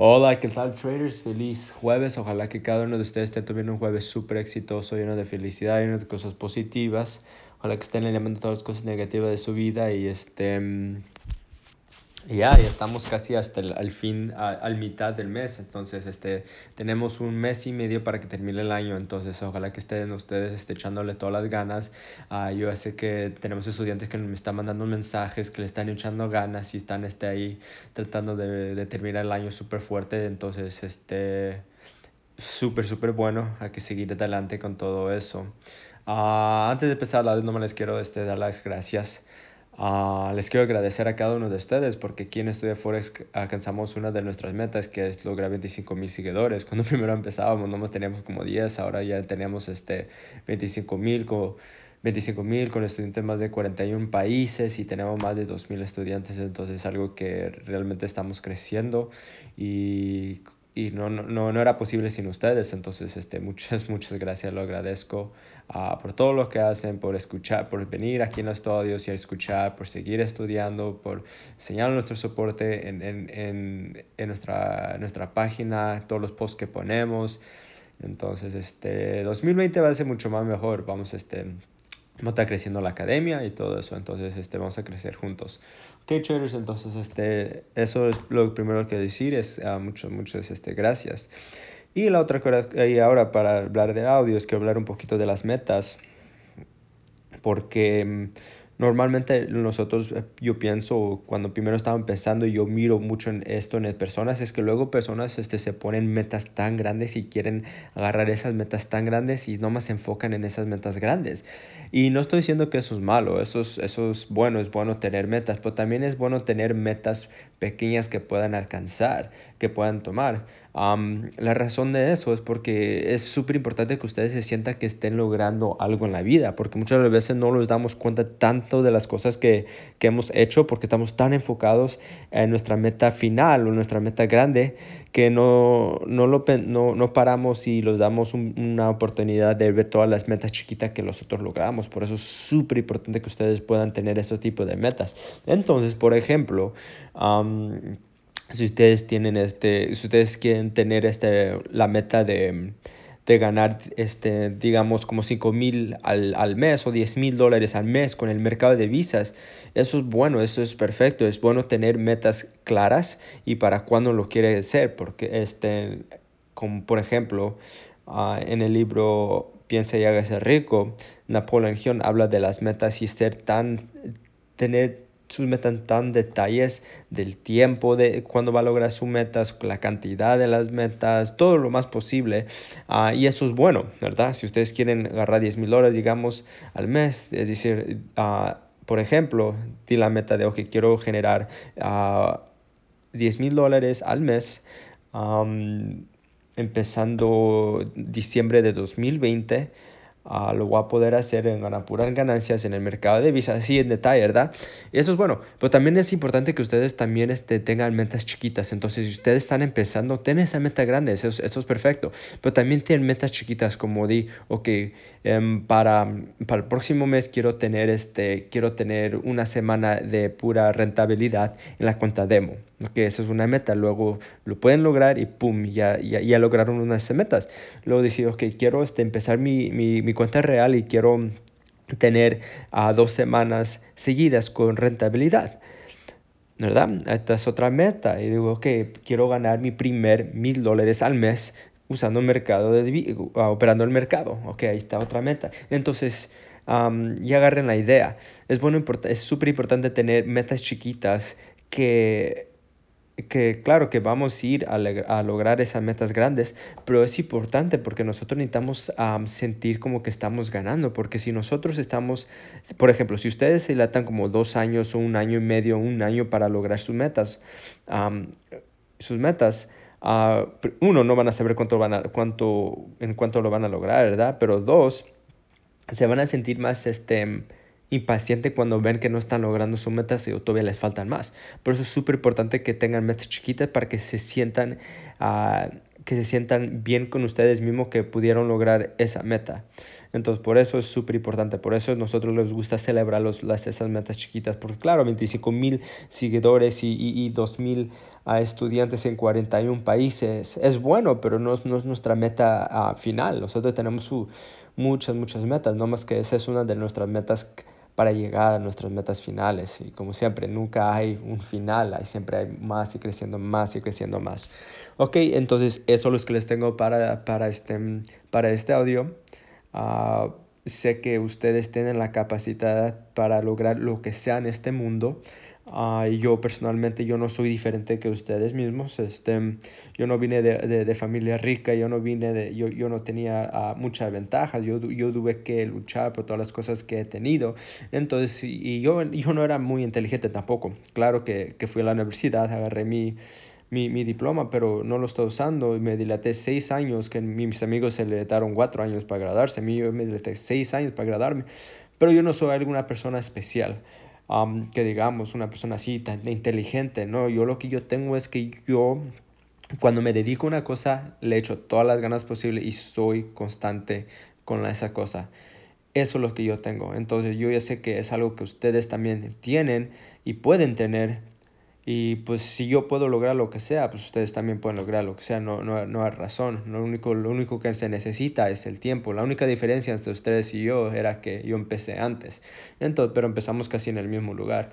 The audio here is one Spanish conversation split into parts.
Hola, ¿qué tal traders? Feliz jueves. Ojalá que cada uno de ustedes esté teniendo un jueves súper exitoso, lleno de felicidad, lleno de cosas positivas. Ojalá que estén eliminando todas las cosas negativas de su vida y este ya, ya estamos casi hasta el al fin, al mitad del mes, entonces este, tenemos un mes y medio para que termine el año, entonces ojalá que estén ustedes este, echándole todas las ganas. Uh, yo sé que tenemos estudiantes que me están mandando mensajes, que le están echando ganas y están este, ahí tratando de, de terminar el año súper fuerte, entonces este, súper, súper bueno, hay que seguir adelante con todo eso. Uh, antes de empezar, la no me les quiero este, dar las gracias. Uh, les quiero agradecer a cada uno de ustedes porque aquí en Estudio Forex alcanzamos una de nuestras metas que es lograr 25 mil seguidores. Cuando primero empezábamos nomás teníamos como 10, ahora ya tenemos este 25 mil con, 25 mil con estudiantes más de 41 países y tenemos más de 2 mil estudiantes. Entonces es algo que realmente estamos creciendo y y no, no, no era posible sin ustedes. Entonces, este, muchas, muchas gracias, lo agradezco uh, por todo lo que hacen, por escuchar, por venir aquí en los estudios y escuchar, por seguir estudiando, por enseñar nuestro soporte en, en, en, en nuestra, nuestra página, todos los posts que ponemos. Entonces, este 2020 va a ser mucho más mejor. Vamos, este, vamos a estar creciendo la academia y todo eso. Entonces, este, vamos a crecer juntos. Ok, traders, entonces este, eso es lo primero que decir, es uh, muchas, muchas este, gracias. Y la otra cosa, y ahora para hablar de audio, es que hablar un poquito de las metas, porque normalmente nosotros, eh, yo pienso, cuando primero estaba empezando, yo miro mucho en esto en personas, es que luego personas este, se ponen metas tan grandes y quieren agarrar esas metas tan grandes y nomás se enfocan en esas metas grandes. Y no estoy diciendo que eso es malo, eso es, eso es bueno, es bueno tener metas, pero también es bueno tener metas pequeñas que puedan alcanzar, que puedan tomar. La razón de eso es porque es súper importante que ustedes se sientan que estén logrando algo en la vida, porque muchas veces no nos damos cuenta tanto de las cosas que, que hemos hecho porque estamos tan enfocados en nuestra meta final o nuestra meta grande que no, no, lo, no, no paramos y los damos un, una oportunidad de ver todas las metas chiquitas que nosotros logramos. Por eso es súper importante que ustedes puedan tener ese tipo de metas. Entonces, por ejemplo, si ustedes tienen este, si ustedes quieren tener este, la meta de, de ganar, este, digamos, como 5 mil al, al, mes o 10 mil dólares al mes con el mercado de visas, eso es bueno, eso es perfecto, es bueno tener metas claras y para cuándo lo quiere hacer, porque este, como por ejemplo, uh, en el libro Piensa y hágase rico, Napoleón habla de las metas y ser tan, tener sus metas tan detalles del tiempo de cuando va a lograr sus metas, la cantidad de las metas, todo lo más posible. Uh, y eso es bueno, ¿verdad? Si ustedes quieren agarrar 10 mil dólares, digamos, al mes, es decir, uh, por ejemplo, di la meta de, ok, quiero generar uh, 10 mil dólares al mes. Empezando diciembre de 2020 uh, lo voy a poder hacer en ganar ganancias en el mercado de visas, así en detalle, ¿verdad? Y eso es bueno, pero también es importante que ustedes también este, tengan metas chiquitas, entonces si ustedes están empezando, ten esa meta grande, eso, eso es perfecto, pero también tienen metas chiquitas como di, ok, um, para, para el próximo mes quiero tener, este, quiero tener una semana de pura rentabilidad en la cuenta demo, ok, esa es una meta, luego lo pueden lograr y pum, ya, ya, ya lograron unas metas, luego decir, ok, quiero este, empezar mi, mi, mi cuenta real y quiero tener uh, dos semanas seguidas con rentabilidad. ¿Verdad? Esta es otra meta. Y digo, ok, quiero ganar mi primer mil dólares al mes usando el mercado, de, uh, operando el mercado. Ok, ahí está otra meta. Entonces, ya agarren la idea. Es bueno, es súper importante tener metas chiquitas que que claro que vamos a ir a, lograr esas metas grandes, pero es importante porque nosotros necesitamos sentir como que estamos ganando, porque si nosotros estamos, por ejemplo, si ustedes se latan como dos años o un año y medio, un año para lograr sus metas, sus metas, uh, uno, no van a saber cuánto van a, cuánto, en cuánto lo van a lograr, ¿verdad? Pero dos, se van a sentir más, este, impaciente cuando ven que no están logrando sus metas y todavía les faltan más. Por eso es súper importante que tengan metas chiquitas para que se sientan, uh, que se sientan bien con ustedes mismos que pudieron lograr esa meta. Entonces, por eso es súper importante. Por eso nosotros les gusta celebrar las, esas metas chiquitas. Porque, claro, 25 mil seguidores y, y, y 2 mil uh, estudiantes en 41 países es bueno, pero no, es nuestra meta uh, final. Nosotros tenemos muchas, muchas metas. No más que esa es una de nuestras metas para llegar a nuestras metas finales. Y como siempre, nunca hay un final, hay, siempre hay más y creciendo más y creciendo más. Ok, entonces eso es lo que les tengo para, para, este, para este audio. Uh, sé que ustedes tienen la capacidad para lograr lo que sea en este mundo. Uh, yo personalmente yo no soy diferente que ustedes mismos. Este, yo no vine de, de, familia rica, yo no vine de, yo, yo no tenía uh, muchas ventajas. Yo, yo tuve que luchar por todas las cosas que he tenido. Entonces, y yo, yo no era muy inteligente tampoco. Claro que, que fui a la universidad, agarré mi, mi, mi, diploma, pero no lo estoy usando. y Me dilaté seis años, que mis amigos se dilataron cuatro años para graduarse. A mí yo me dilaté seis años para graduarme. Pero yo no soy alguna persona especial que digamos, una persona así tan inteligente, ¿no? Yo lo que yo tengo es que yo, cuando me dedico a una cosa, le echo todas las ganas posibles y soy constante con esa cosa. Eso es lo que yo tengo. Entonces yo ya sé que es algo que ustedes también tienen y pueden tener y pues si yo puedo lograr lo que sea, pues ustedes también pueden lograr lo que sea, no, no, no hay razón. Lo único, lo único que se necesita es el tiempo. La única diferencia entre ustedes y yo era que yo empecé antes, Entonces, pero empezamos casi en el mismo lugar,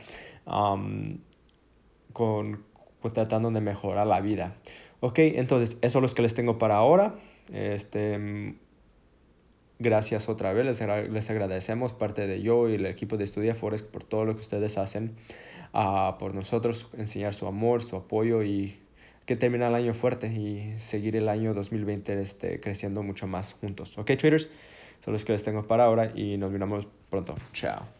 con, pues, tratando de mejorar la vida. Ok, entonces eso es lo que les tengo para ahora. Este, gracias otra vez, les, les agradecemos parte de yo y el equipo de Estudia Forex por todo lo que ustedes hacen uh, por nosotros, enseñar su amor, su apoyo y que termine el año fuerte y seguir el año 2020 este, creciendo mucho más juntos. Ok, traders, son los que les tengo para ahora y nos vemos pronto. Chao.